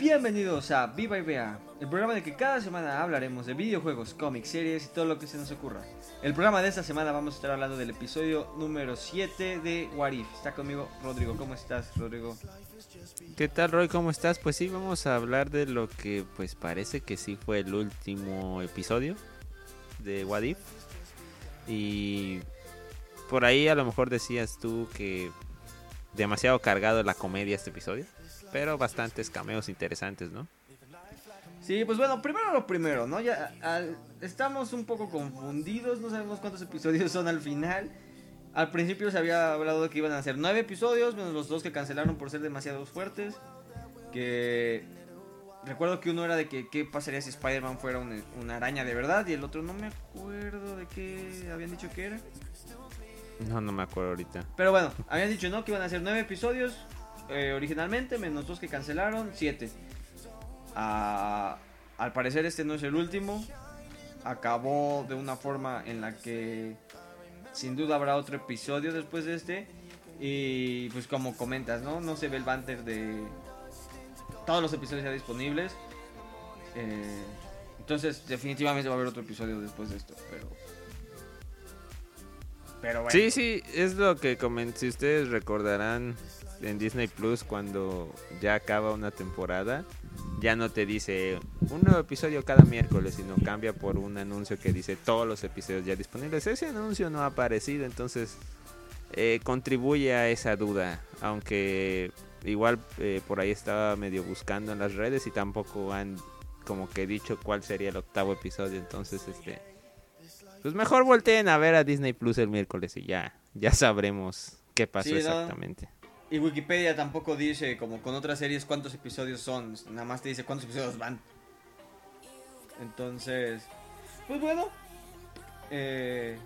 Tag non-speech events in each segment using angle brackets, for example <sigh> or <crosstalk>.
Bienvenidos a Viva y Vea, el programa el que cada semana hablaremos de videojuegos, cómics, series y todo lo que se nos ocurra. El programa de esta semana vamos a estar hablando del episodio número 7 de What If. Está conmigo Rodrigo. ¿Cómo estás, Rodrigo? ¿Qué tal, Roy? ¿Cómo estás? Pues sí, vamos a hablar de lo que pues parece que sí fue el último episodio de What If. Y por ahí a lo mejor decías tú que demasiado cargado la comedia este episodio, pero bastantes cameos interesantes, ¿no? Sí, pues bueno, primero lo primero, ¿no? Ya al- estamos un poco confundidos, no sabemos cuántos <laughs> episodios son al final. Al principio se había hablado de que iban a ser nueve episodios, menos los dos que cancelaron por ser demasiado fuertes. Que recuerdo que uno era de que qué pasaría si Spider-Man fuera una, una araña de verdad y el otro no me acuerdo de qué habían dicho que era. No, no me acuerdo ahorita. Pero bueno, habían dicho, ¿no? Que iban a ser nueve episodios eh, originalmente, menos dos que cancelaron, siete. Ah, al parecer este no es el último. Acabó de una forma en la que sin duda habrá otro episodio después de este. Y pues como comentas, ¿no? No se ve el banter de todos los episodios ya disponibles. Eh, entonces definitivamente va a haber otro episodio después de esto. Pero... Pero bueno. Sí, sí, es lo que comenté. Si ustedes recordarán en Disney Plus cuando ya acaba una temporada, ya no te dice un nuevo episodio cada miércoles, sino cambia por un anuncio que dice todos los episodios ya disponibles. Ese anuncio no ha aparecido, entonces eh, contribuye a esa duda, aunque igual eh, por ahí estaba medio buscando en las redes y tampoco han como que dicho cuál sería el octavo episodio, entonces este pues mejor volteen a ver a Disney Plus el miércoles y ya, ya sabremos qué pasó Sí, ¿no? Y Wikipedia tampoco dice, como con otras series, cuántos episodios son. Nada más te dice cuántos episodios van. Entonces, pues bueno. eh,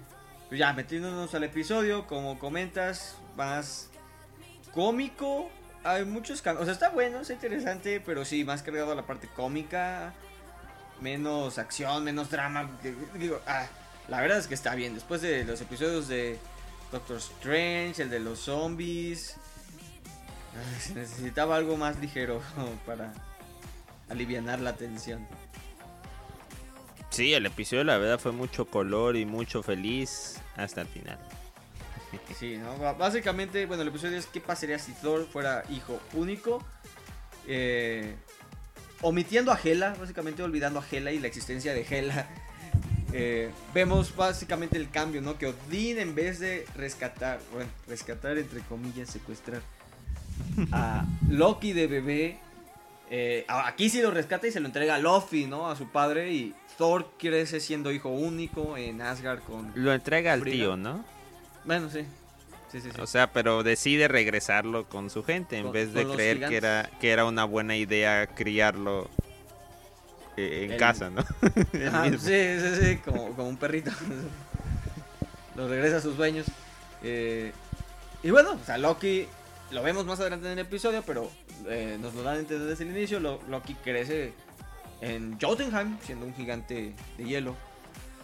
pues ya, metiéndonos al episodio, como comentas, más cómico. Hay muchos cambios. O sea, está bueno, está interesante, pero sí, más cargado a la parte cómica. Menos acción, menos drama. Digo, ah, la verdad es que está bien. Después de los episodios de Doctor Strange, el de los zombies. Se necesitaba algo más ligero para alivianar la tensión. Sí, el episodio la verdad fue mucho color y mucho feliz hasta el final. <laughs> Sí, ¿no? Básicamente, bueno, el episodio es qué pasaría si Thor fuera hijo único. Eh, omitiendo a Hela, básicamente olvidando a Hela y la existencia de Hela. <laughs> Eh, vemos básicamente el cambio, ¿no? Que Odín en vez de rescatar, bueno, rescatar entre comillas, secuestrar a Loki de bebé, eh, aquí sí lo rescata y se lo entrega a Luffy, ¿no? A su padre y Thor crece siendo hijo único en Asgard con... Lo entrega al Frida. tío, ¿no? Bueno, sí. Sí, sí, sí. O sea, pero decide regresarlo con su gente en Con- vez de creer que era, que era una buena idea criarlo eh, en El- casa, ¿no? <laughs> Mismo. sí, sí, sí, como, como un perrito. <laughs> lo regresa a sus dueños. Eh, y bueno, o sea, Loki lo vemos más adelante en el episodio, pero eh, nos lo dan desde el inicio. Lo- Loki crece en Jotunheim, siendo un gigante de hielo,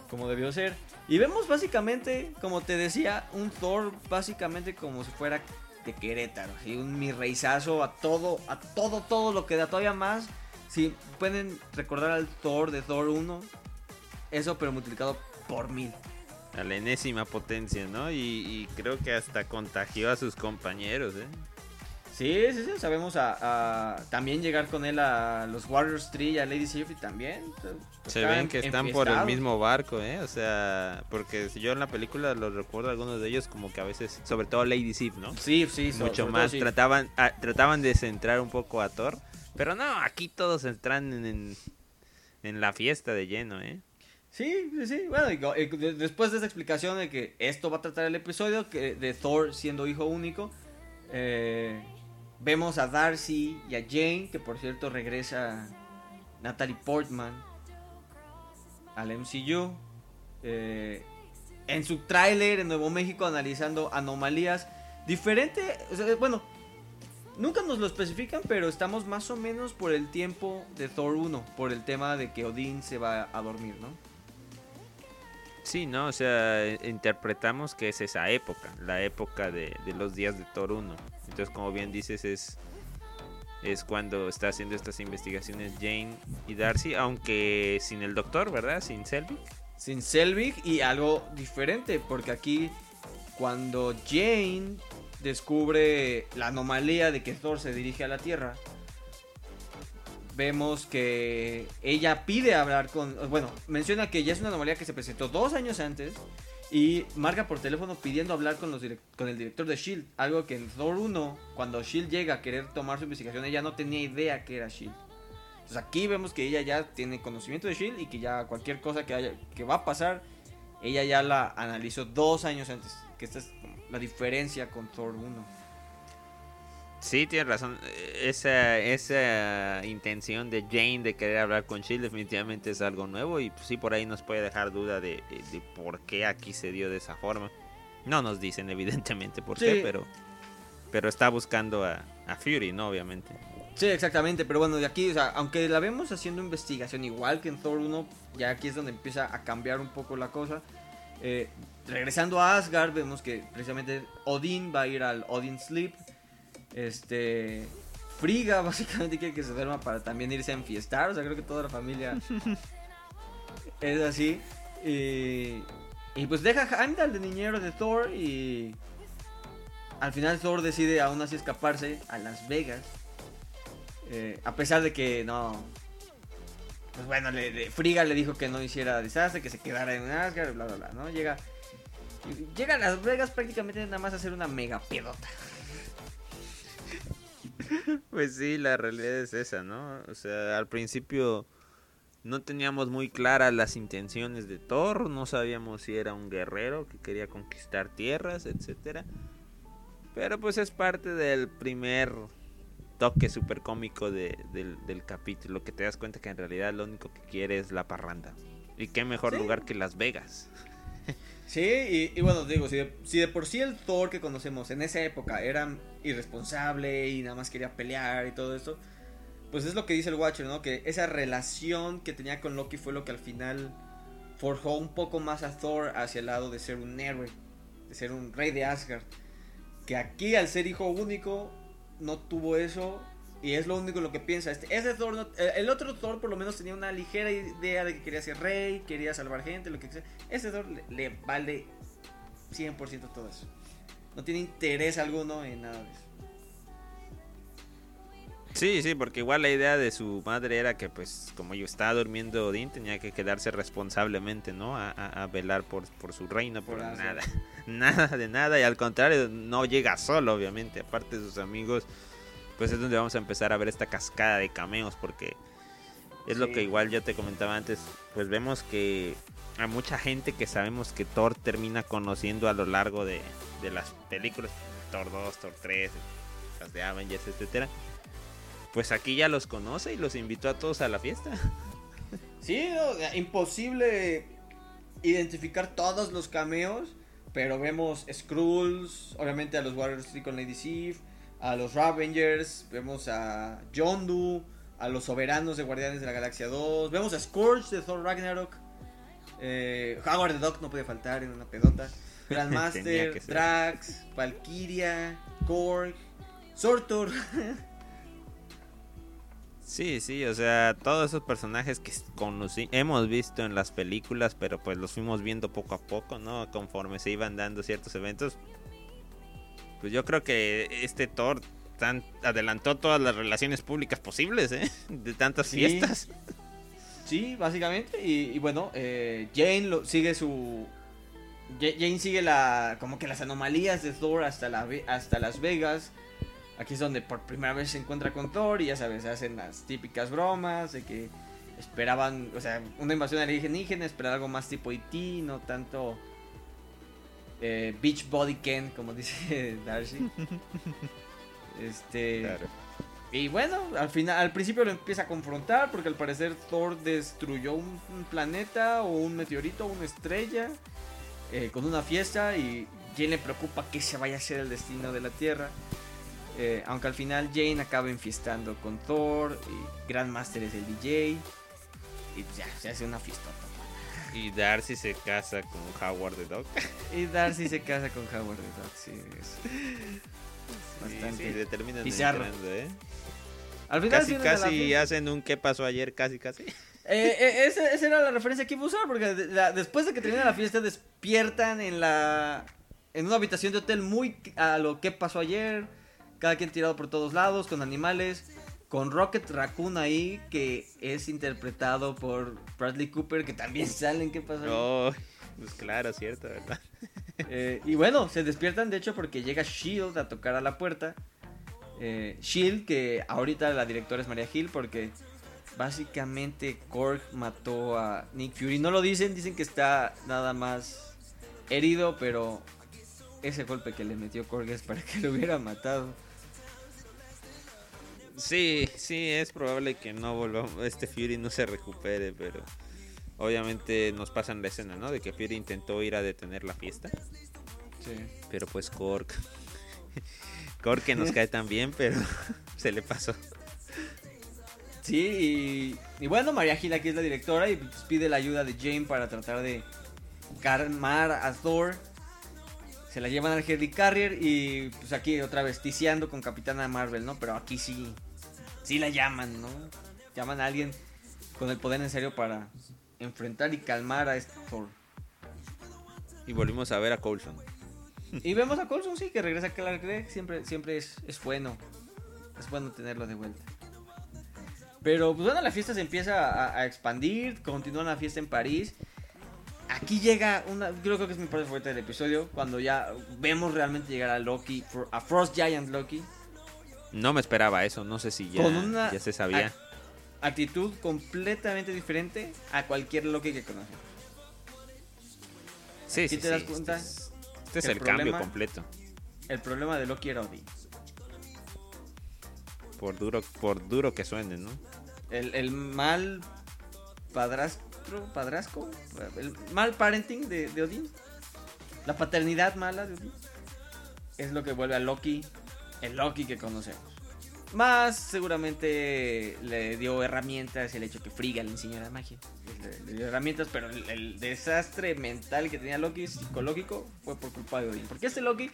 como debió ser. Y vemos básicamente, como te decía, un Thor básicamente como si fuera de Querétaro, así un mi reizazo a todo, a todo, todo lo que da todavía más. Si pueden recordar al Thor de Thor 1, eso pero multiplicado por mil. A la enésima potencia, ¿no? Y, y creo que hasta contagió a sus compañeros, ¿eh? Sí, sí, sí, sabemos a, a también llegar con él a los Warriors 3 y a Lady Sif y también. Se ven que están por el mismo barco, ¿eh? O sea, porque si yo en la película los recuerdo algunos de ellos como que a veces, sobre todo Lady Sif, ¿no? Sí, sí, so- Mucho más trataban ah, trataban de centrar un poco a Thor, pero no, aquí todos entran en, en, en la fiesta de lleno, ¿eh? Sí, sí, sí. Bueno, y de- después de esa explicación de que esto va a tratar el episodio, que de Thor siendo hijo único, eh, vemos a Darcy y a Jane, que por cierto regresa Natalie Portman al MCU. eh, en su tráiler en Nuevo México analizando anomalías diferente, bueno, nunca nos lo especifican, pero estamos más o menos por el tiempo de Thor 1, por el tema de que Odín se va a dormir, ¿no? Sí, ¿no? O sea, eh, interpretamos que es esa época, la época de, los días de Thor 1. Entonces, como bien dices, es es cuando está haciendo estas investigaciones Jane y Darcy, aunque sin el doctor, ¿verdad? Sin Selvig. Sin Selvig y algo diferente, porque aquí cuando Jane descubre la anomalía de que Thor se dirige a la Tierra, vemos que ella pide hablar con... Bueno, menciona que ya es una anomalía que se presentó dos años antes y marca por teléfono pidiendo hablar con, los con el director de Shield. Algo que en Thor 1, cuando Shield llega a querer tomar su investigación, ella no tenía idea que era Shield. Entonces aquí vemos que ella ya tiene conocimiento de Shield y que ya cualquier cosa que, haya, que va a pasar, ella ya la analizó dos años antes. Que esta es la diferencia con Thor 1. Sí, tienes razón. Esa, esa intención de Jane de querer hablar con Shield definitivamente es algo nuevo y pues, sí por ahí nos puede dejar duda de, por qué aquí se dio de esa forma. No nos dicen <laughs> evidentemente por qué, pero, pero está buscando a, Fury, ¿no? Obviamente. Sí, exactamente, pero bueno, de aquí, o sea, aunque la vemos haciendo investigación igual que en Thor 1, ya aquí es donde empieza a cambiar un poco la cosa. Eh, regresando a Asgard, vemos que precisamente Odin va a ir al Odin Sleep este. Friga <laughs> básicamente quiere que se duerma para también irse a enfiestar. O sea, creo que toda la familia <laughs> es así. Y, y pues deja a Heimdall de niñero de Thor y al final Thor decide aún así escaparse a Las Vegas. Eh, a pesar de que no... Pues bueno, le, Friga le dijo que no hiciera desastre, que se quedara en Asgard, bla, bla, bla, ¿no? Llega, llega a Las Vegas prácticamente nada más a hacer una mega pedota. <laughs> Pues sí, la realidad es esa, ¿no? O sea, al principio no teníamos muy claras las intenciones de Thor, no sabíamos si era un guerrero que quería conquistar tierras, etcétera. Pero pues es parte del primer toque super cómico del, capítulo, que te das cuenta que en realidad lo único que quiere es la parranda. Y qué mejor lugar que Las Vegas. <laughs> Sí, y, bueno, digo, si de, si de, por sí el Thor que conocemos en esa época era irresponsable y nada más quería pelear y todo esto, pues es lo que dice el Watcher, ¿no? Que esa relación que tenía con Loki fue lo que al final forjó un poco más a Thor hacia el lado de ser un héroe, de ser un rey de Asgard. Que aquí al ser hijo único no tuvo eso y es lo único lo que piensa. Este, ese Thor el otro Thor por lo menos tenía una ligera idea de que quería ser rey, quería salvar gente, lo que sea. Ese Thor le, vale 100% todo eso. No tiene interés alguno en nada de eso. Sí, sí, porque igual la idea de su madre era que, pues, como yo estaba durmiendo Odín, tenía que quedarse responsablemente, ¿no? A, velar por, por, su reino, por, nada. <laughs> Nada de nada, y al contrario, no llega solo, obviamente. Aparte de sus amigos, pues es donde vamos a empezar a ver esta cascada de cameos porque es lo que igual yo te comentaba antes, pues vemos que a mucha gente que sabemos que Thor termina conociendo a lo largo de, las películas, Thor 2, Thor 3, las de Avengers, etcétera, pues aquí ya los conoce y los invitó a todos a la fiesta. <laughs> Sí, imposible identificar todos los cameos, pero vemos Skrulls, obviamente a los Warriors con Lady Sif, a los Ravengers, vemos a Yondu, a los soberanos de Guardianes de la Galaxia 2, vemos a Scourge de Thor Ragnarok, eh, Howard the Duck no puede faltar en una pedota, <laughs> Grandmaster, Drax, Valkyria, Korg, Sortor. <laughs> Sí, sí, o sea, todos esos personajes que hemos visto en las películas, pero pues los fuimos viendo poco a poco, ¿no? Conforme se iban dando ciertos eventos, pues yo creo que este Thor tan, adelantó todas las relaciones públicas posibles, ¿eh? <laughs> De tantas fiestas. Sí, básicamente. Y, bueno, eh, Jane lo, sigue su... Jane sigue la como que las anomalías de Thor hasta, la, hasta Las Vegas. Aquí es donde por primera vez se encuentra con Thor y ya sabes, se hacen las típicas bromas de que esperaban, o sea, una invasión alienígena, esperar algo más tipo IT, e no tanto eh, Beach Body Ken, como dice <laughs> Darcy. Este. Y bueno, al final, al principio lo empieza a confrontar porque al parecer Thor destruyó un, planeta o un meteorito, una estrella eh, con una fiesta y Jane le preocupa que se vaya a ser el destino de la Tierra. Eh, aunque al final Jane acaba enfiestando con Thor y Grandmaster es el DJ y ya se hace una fiesta. Y Darcy se casa con Howard the Dog. <laughs> Y Darcy se casa con Howard the Dog, sí. Es bastante sí, sí, ¿eh? Al final Casi, casi hacen un qué pasó ayer, casi, casi. <laughs> Eh, eh, esa, esa era la referencia que iba a usar, porque la- después de que termina la fiesta despiertan en la en una habitación de hotel muy a lo que pasó ayer, cada quien tirado por todos lados, con animales, con Rocket Raccoon ahí, que es interpretado por Bradley Cooper, que también <laughs> sale en qué pasó. Oh, pues claro, cierto, ¿verdad? <laughs> Eh, y bueno, se despiertan de hecho porque llega Shield a tocar a la puerta. Eh, Shield, que ahorita la directora es María Hill, porque básicamente Korg mató a Nick Fury. No lo dicen, dicen que está nada más herido, pero ese golpe que le metió Korg es para que lo hubiera matado. Sí, sí, es probable que no volvamos, este Fury no se recupere, pero obviamente nos pasan la escena, ¿no? De que Fury intentó ir a detener la fiesta, pero pues Cork, <laughs> Cork que nos cae tan bien, pero <laughs> se le pasó. Sí, y, y bueno, María Hill aquí es la directora y pues pide la ayuda de Jane para tratar de calmar a Thor. Se la llevan al Heli Carrier y pues aquí otra vez ticiando con Capitana Marvel, ¿no? Pero aquí sí, sí la llaman, ¿no? Llaman a alguien con el poder necesario para enfrentar y calmar a este Thor. Y volvimos a ver a Coulson. Y vemos a Coulson, sí, que regresa a Clark Gregg. Siempre, siempre es, es bueno. Es bueno tenerlo de vuelta. Pero pues bueno, la fiesta se empieza a, a expandir. Continúa la fiesta en París. Aquí llega una. Creo que es mi parte favorita del episodio. Cuando ya vemos realmente llegar a Loki. A Frost Giant Loki. No me esperaba eso, no sé si ya, Con una ya se sabía. Actitud completamente diferente a cualquier Loki que conocemos. Sí, ¿sí sí, te das cuenta? Este es, este es El el, cambio completo. El problema de Loki era Odin. Por duro, por duro que suene, ¿no? El, el mal padrastro, padrasco, el mal parenting de, de Odín, la paternidad mala de Odín, es lo que vuelve a Loki, el Loki que conocemos. Más seguramente le dio herramientas el hecho que Frigga le enseñara magia. Le, dio herramientas, pero el, el desastre mental que tenía Loki, psicológico, fue por culpa de Odín. Porque este Loki,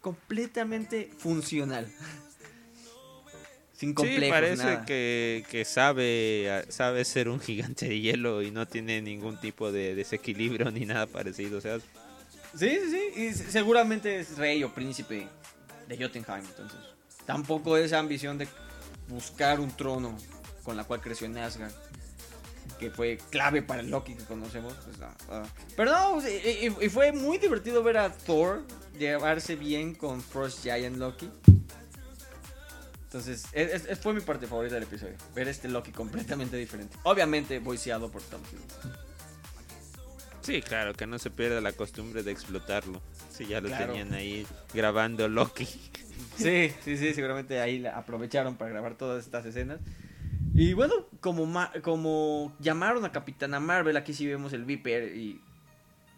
completamente funcional. Sin complejos, sí, parece nada. que, que sabe, sabe ser un gigante de hielo y no tiene ningún tipo de desequilibrio ni nada parecido. O sea, Sí, sí, sí. Y se- seguramente es rey o príncipe de Jotunheim. Entonces, tampoco esa ambición de buscar un trono con la cual creció en Asgard. Que fue clave para el Loki que conocemos. pues, no, ah. Pero no, y, y- y fue muy divertido ver a Thor llevarse bien con Frost Giant Loki. Entonces, es- es- fue mi parte favorita del episodio. Ver este Loki completamente diferente. Obviamente, voiceado por Tom Hiddleston. sí, claro, que no se pierda la costumbre de explotarlo. Sí, ya lo Claro. tenían ahí grabando Loki. Sí, sí, sí, seguramente ahí la aprovecharon para grabar todas estas escenas. Y bueno, como, ma- como llamaron a Capitana Marvel, aquí sí vemos el Viper y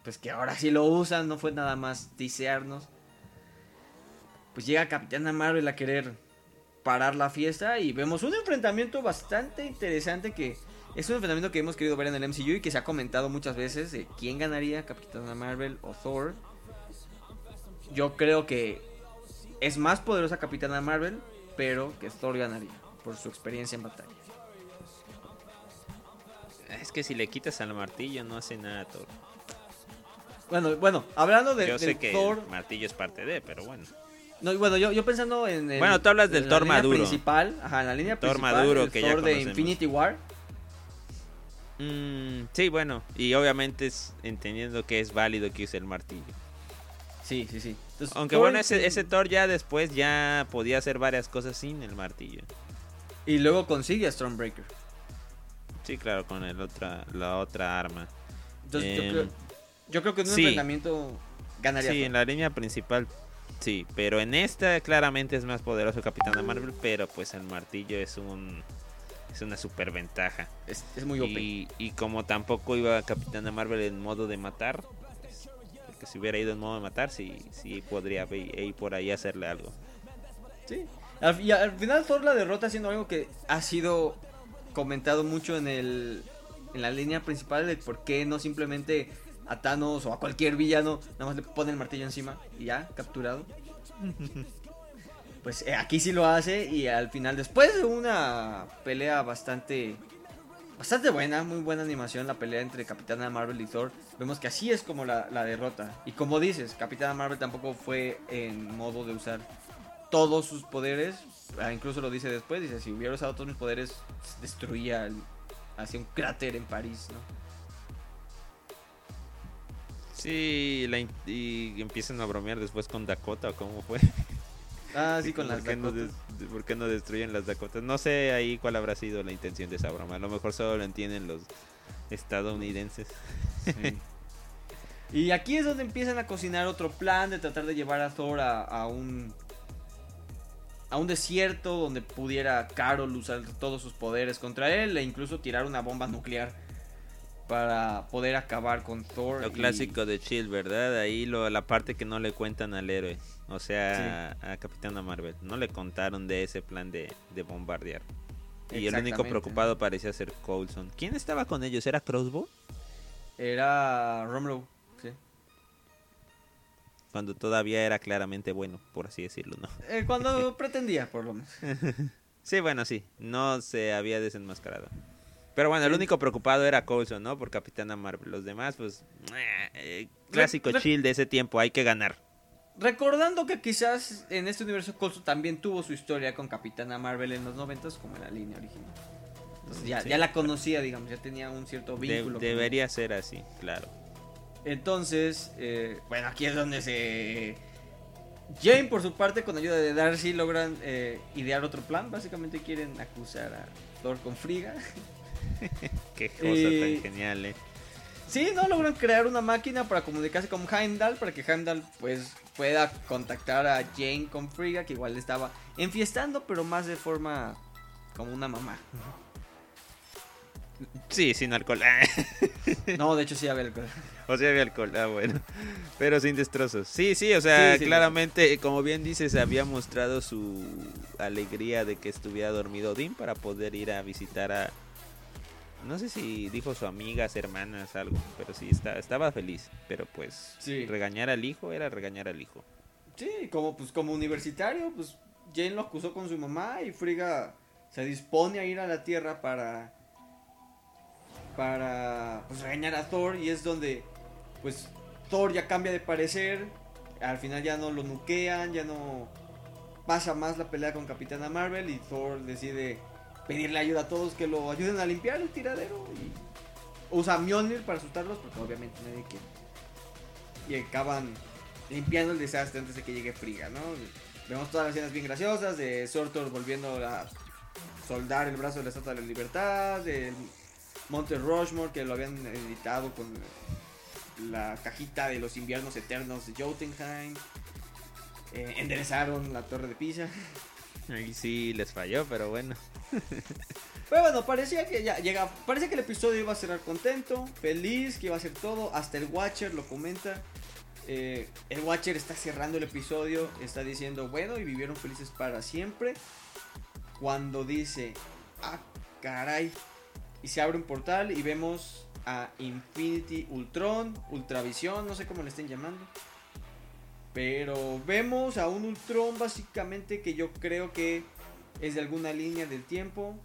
pues que ahora sí lo usan, no fue nada más tisearnos. Pues llega Capitana Marvel a querer parar la fiesta y vemos un enfrentamiento bastante interesante que es un enfrentamiento que hemos querido ver en el MCU y que se ha comentado muchas veces de quién ganaría, Capitana Marvel o Thor. Yo creo que es más poderosa Capitana Marvel, pero que Thor ganaría por su experiencia en batalla. Es que si le quitas al martillo no hace nada Thor. Bueno, bueno, hablando de, Yo sé que Thor, el martillo es parte de, pero bueno. No, bueno, yo, yo pensando en el, Bueno, tú hablas del Thor la línea maduro. principal, ajá, en la línea Thor principal, maduro el que ya Thor de conocemos. Infinity War. Mm, sí, bueno, y obviamente es entendiendo que es válido que use el martillo. Sí, sí, sí. Entonces, Aunque Thor bueno, en- ese, ese Thor ya después ya podía hacer varias cosas sin el martillo. y luego consigue a Stormbreaker. Sí, claro, con el otra, la otra arma. Entonces, yo, Em, creo, yo creo que en un sí. enfrentamiento ganaría. Sí, Thor. en la línea principal, sí, pero en esta claramente es más poderoso Capitana Marvel, pero pues el martillo es un es una superventaja. es, es muy OP. Y, y como tampoco iba Capitana Marvel en modo de matar, porque si hubiera ido en modo de matar, sí, sí podría ve- ir por ahí hacerle algo. Sí. Al, y al final Thor la derrota haciendo algo que ha sido comentado mucho en el en la línea principal de por qué no simplemente a Thanos o a cualquier villano nada más le pone el martillo encima y ya capturado. pues eh, aquí sí lo hace y al final, después de una pelea bastante, bastante buena, muy buena animación, la pelea entre Capitana Marvel y Thor, vemos que así es como la, la derrota. Y como dices, Capitana Marvel tampoco fue en modo de usar todos sus poderes, ah, incluso lo dice después, dice, si hubiera usado todos mis poderes, destruía, hacía un cráter en París, ¿no? Sí, la y empiezan a bromear después con Dakota, ¿cómo fue? <laughs> Ah, sí, <laughs> con ¿Por las no Dakotas. des- ¿Por qué no destruyen las Dakotas? No sé ahí cuál habrá sido la intención de esa broma. A lo mejor solo lo entienden los estadounidenses. Sí. <laughs> Y aquí es donde empiezan a cocinar otro plan de tratar de llevar a Thor a, a un a un desierto donde pudiera Carol usar todos sus poderes contra él e incluso tirar una bomba nuclear para poder acabar con Thor. Lo y- clásico de Chill, ¿verdad? Ahí lo, la parte que no le cuentan al héroe. O sea, a, a Capitana Marvel. No le contaron de ese plan de, de bombardear. Y el único preocupado parecía ser Coulson. ¿Quién estaba con ellos? ¿Era Crossbow? Era Romero. sí. Cuando todavía era claramente bueno, por así decirlo, ¿no? Eh, cuando <laughs> pretendía, por lo menos. <laughs> Sí, bueno, sí. No se había desenmascarado. Pero bueno, el único preocupado era Coulson, ¿no? Por Capitana Marvel. Los demás, pues... eh, clásico Re- re- chill de ese tiempo. Hay que ganar. Recordando que quizás en este universo Coulson también tuvo su historia con Capitana Marvel en los 90 como en la línea original. Entonces ya, Sí. ya la conocía, digamos, ya tenía un cierto De- vínculo. con debería ser así, claro. Entonces, eh, bueno, aquí es donde se... Jane, por su parte, con ayuda de Darcy, logran eh, idear otro plan. Básicamente quieren acusar a Thor con Friga. <laughs> Qué cosa Eh, tan genial, ¿eh? Sí, no logran crear una máquina para comunicarse con Heimdall, para que Heimdall pues pueda contactar a Jane con Friga, que igual estaba enfiestando, pero más de forma como una mamá. Sí, sin alcohol. <laughs> No, de hecho sí había alcohol. o sea, había alcohol. Ah, bueno. Pero sin destrozos. Sí, sí, o sea, Sí, sí, claramente, como bien dices, había mostrado su alegría de que estuviera dormido Odín para poder ir a visitar a... No sé si dijo su amigas, hermanas, algo, pero sí, está, estaba feliz. Pero pues, Sí. regañar al hijo era regañar al hijo. Sí, como pues como universitario, pues Jane lo acusó con su mamá y Frigga se dispone a ir a la Tierra para para pues regañar a Thor y es donde pues Thor ya cambia de parecer, al final ya no lo nuquean, ya no pasa más la pelea con Capitana Marvel y Thor decide pedirle ayuda a todos que lo ayuden a limpiar el tiradero y usa Mjolnir para asustarlos porque obviamente nadie quiere. Y acaban limpiando el desastre antes de que llegue Friga, ¿no? Vemos todas las escenas bien graciosas de Sortor volviendo a soldar el brazo de la Estatua de la Libertad, del Monte Rushmore que lo habían editado con la cajita de los inviernos eternos de Jotunheim. Eh, enderezaron la torre de Pisa. Ahí sí les falló, pero bueno. Pero bueno, parecía que ya llega, parecía que el episodio iba a cerrar contento, feliz, que iba a ser todo. Hasta el Watcher lo comenta. Eh, el Watcher está cerrando el episodio, está diciendo, bueno, y vivieron felices para siempre. Cuando dice, ah, caray. Y se abre un portal y vemos a Infinity Ultron, Ultravisión, no sé cómo le estén llamando. Pero vemos a un Ultron básicamente que yo creo que es de alguna línea del tiempo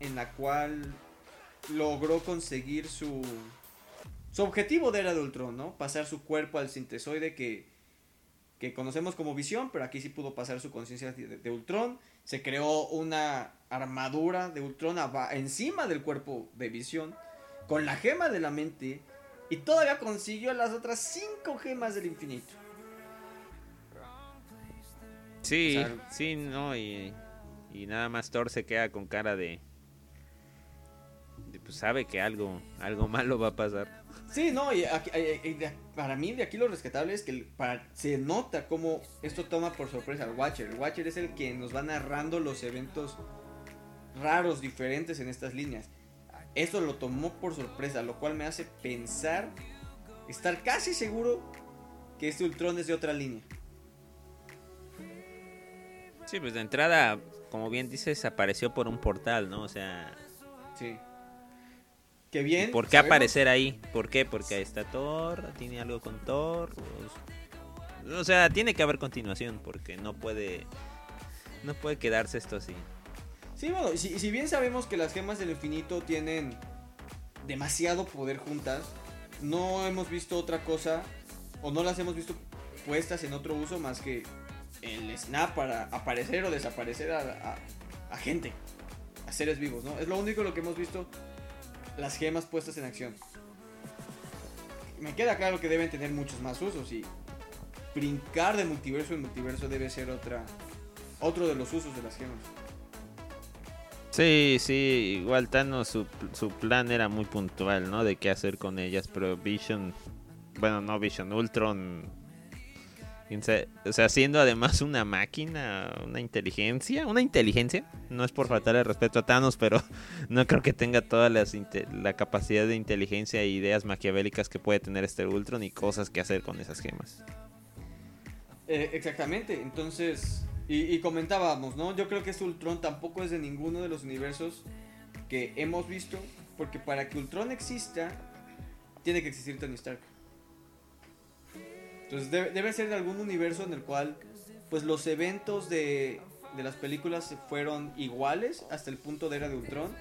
en la cual logró conseguir su su objetivo de Era de Ultron, ¿no? Pasar su cuerpo al sintesoide que que conocemos como Visión, pero aquí sí pudo pasar su conciencia de, de Ultron. Se creó una armadura de Ultron encima del cuerpo de Visión con la gema de la mente y todavía consiguió las otras cinco gemas del infinito. Sí, O sea, sí, no, y, y nada más Thor se queda con cara de, de, Pues sabe que algo, algo malo va a pasar. Sí, no, y aquí- eh, eh, para mí de aquí lo rescatable es que para- se nota cómo esto toma por sorpresa al Watcher. El Watcher es el que nos va narrando los eventos raros, diferentes en estas líneas. Esto lo tomó por sorpresa, lo cual me hace pensar, estar casi seguro que este Ultron es de otra línea. Sí, pues de entrada, como bien dices, apareció por un portal, ¿no? O sea, Sí. Que bien. ¿por qué sabemos- aparecer ahí? ¿Por qué? Porque ahí está Thor, tiene algo con Thor. O, o sea, tiene que haber continuación, porque no puede No puede quedarse esto así. Sí, bueno, si, si bien sabemos que las gemas del infinito tienen demasiado poder juntas, no hemos visto otra cosa o no las hemos visto puestas en otro uso más que el snap para aparecer o desaparecer a, gente, a seres vivos, ¿no? Es lo único lo que hemos visto las gemas puestas en acción. Me queda claro que deben tener muchos más usos y brincar de multiverso en multiverso debe ser otra otro de los usos de las gemas. Sí, sí, igual Thanos su, su plan era muy puntual, ¿no? De qué hacer con ellas, pero Vision, bueno, no Vision, Ultron, o sea, siendo además una máquina, una inteligencia, una inteligencia, no es por faltarle respeto a Thanos, pero <laughs> no creo que tenga toda la capacidad de inteligencia e ideas maquiavélicas que puede tener este Ultron y cosas que hacer con esas gemas. Eh, exactamente, entonces, y, y comentábamos, ¿no? Yo creo que este Ultron tampoco es de ninguno de los universos que hemos visto, porque para que Ultron exista, tiene que existir Tony Stark. Entonces debe, ser de algún universo en el cual, pues los eventos de, de las películas fueron iguales hasta el punto de era de Ultron.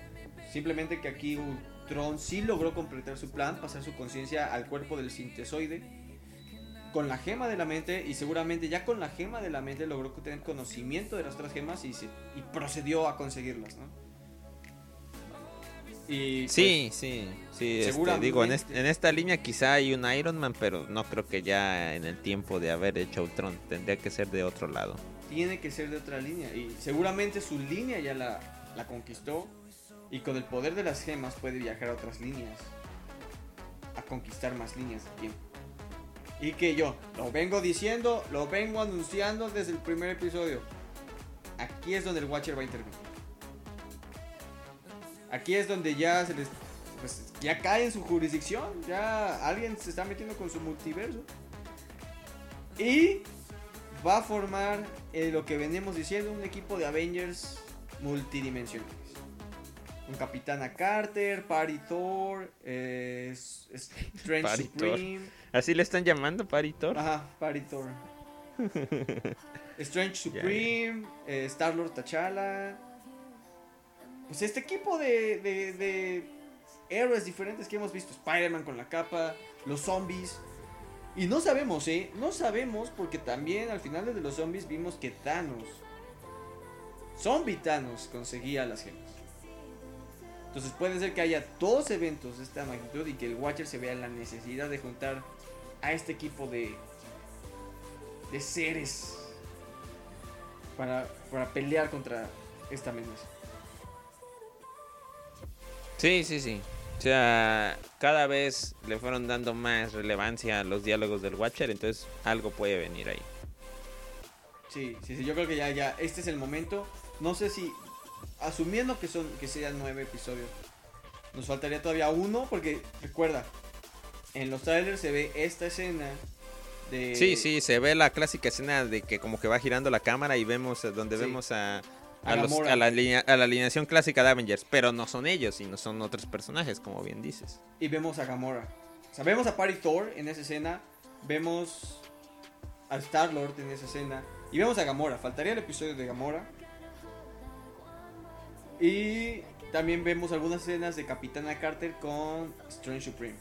Simplemente que aquí Ultron sí logró completar su plan, pasar su conciencia al cuerpo del sintesoide con la gema de la mente y seguramente ya con la gema de la mente logró tener conocimiento de las otras gemas y, se, y procedió a conseguirlas, ¿no? Y pues, Sí, sí, sí. este, seguramente- digo, en, en esta línea quizá hay un Iron Man, pero no creo que ya en el tiempo de haber hecho Ultron. Tendría que ser de otro lado. tiene que ser de otra línea y seguramente su línea ya la, la conquistó y con el poder de las gemas puede viajar a otras líneas, a conquistar más líneas de tiempo. Y que yo lo vengo diciendo, lo vengo anunciando desde el primer episodio. Aquí es donde el Watcher va a intervenir. Aquí es donde ya se les pues ya cae en su jurisdicción, ya alguien se está metiendo con su multiverso. Y va a formar eh, lo que venimos diciendo, un equipo de Avengers multidimensionales. Un Capitana Carter, Party Thor, eh, Strange Party Supreme. ¿Así le están llamando Paritor? Ajá, Party Thor. <laughs> Strange Supreme, eh, Star-Lord T'Challa. Pues este equipo de, de, de héroes diferentes que hemos visto. Spider-Man con la capa, los zombies. Y no sabemos, ¿eh? No sabemos porque también al final de los zombies vimos que Thanos, Zombie Thanos, conseguía las gemas. Entonces puede ser que haya dos eventos de esta magnitud y que el Watcher se vea la necesidad de juntar a este equipo de, de seres para, para pelear contra esta amenaza. Sí, sí, sí. O sea, cada vez le fueron dando más relevancia a los diálogos del Watcher, entonces algo puede venir ahí. Sí, sí, sí, yo creo que ya, ya, este es el momento. No sé si, asumiendo que son, que sean nueve episodios, nos faltaría todavía uno, porque recuerda, en los trailers se ve esta escena de... Sí, sí, se ve la clásica escena de que como que va girando la cámara y vemos eh, donde Sí. vemos a, A los- a la a la alineación clásica de Avengers, pero no son ellos, sino son otros personajes, como bien dices. Y vemos a Gamora. O sea, vemos a Party Thor en esa escena, vemos a Star-Lord en esa escena, y vemos a Gamora. Faltaría el episodio de Gamora. Y también vemos algunas escenas de Capitana Carter con Strange Supreme.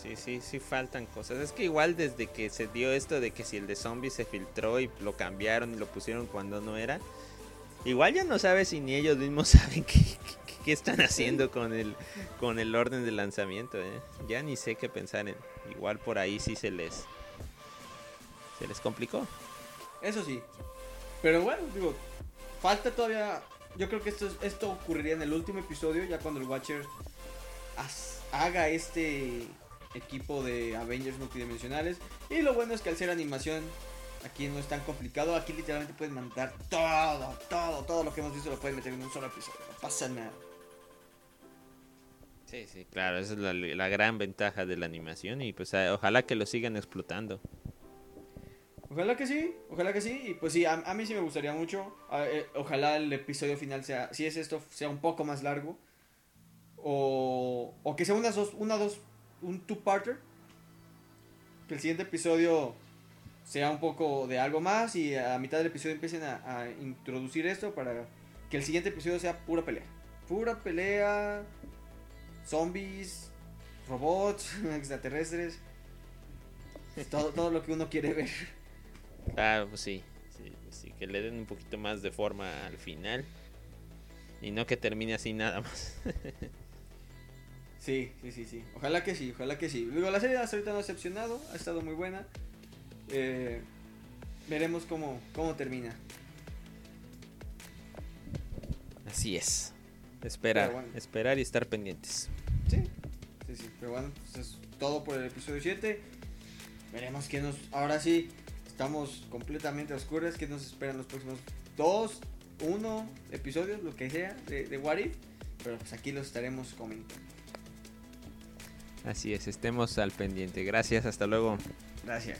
Sí, sí, sí faltan cosas. Es que igual desde que se dio esto de que si el de zombies se filtró y lo cambiaron y lo pusieron cuando no era, igual ya no sabes si ni ellos mismos <laughs> saben qué, qué- qué están haciendo con el, con el orden de lanzamiento. ¿eh? Ya ni sé qué pensar en. Igual por ahí sí se les, se les complicó. Eso sí. Pero bueno, digo, falta todavía. Yo creo que esto, es- esto ocurriría en el último episodio, ya cuando el Watcher haga este equipo de Avengers multidimensionales. Y lo bueno es que al ser animación, aquí no es tan complicado. Aquí literalmente pueden mandar todo, todo, todo lo que hemos visto lo pueden meter en un solo episodio. No pasa nada. Sí, sí, claro, esa es la, la gran ventaja de la animación y pues a- ojalá que lo sigan explotando. Ojalá que sí, ojalá que sí. Y pues sí, a, a mí sí me gustaría mucho. A- eh, ojalá el episodio final sea, si es esto, sea un poco más largo. O, o que sea unas dos, una, dos, un two-parter. Que el siguiente episodio sea un poco de algo más y a mitad del episodio empiecen a, introducir esto para que el siguiente episodio sea pura pelea. Pura pelea, zombies, robots, <laughs> extraterrestres. Todo, todo lo que uno quiere ver. Ah, pues sí, sí, pues sí, que le den un poquito más de forma al final. Y no que termine así nada más. <laughs> Sí, sí, sí, sí. Ojalá que sí, ojalá que sí. Luego la serie hasta ahorita no ha decepcionado, ha estado muy buena. Eh, veremos cómo, cómo termina. Así es. Esperar, bueno. esperar y estar pendientes. Sí, sí, sí. Pero bueno, pues es todo por el episodio 7. Veremos qué nos. Ahora sí, estamos completamente a oscuras. ¿Qué nos esperan los próximos dos, uno episodios, lo que sea, de, de What If? Pero pues aquí los estaremos comentando. Así es, estemos al pendiente. Gracias, hasta luego. Gracias.